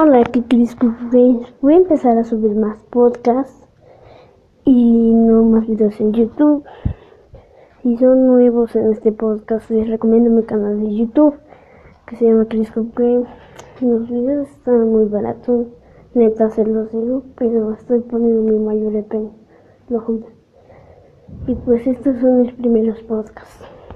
Hola, aquí Chris Voy a empezar a subir más podcasts y no más videos en YouTube. Si son nuevos en este podcast, les recomiendo mi canal de YouTube que se llama Chris Game. Los videos están muy baratos, neta se los digo, pero estoy poniendo mi mayor empeño, lo juro. Y pues estos son mis primeros podcasts.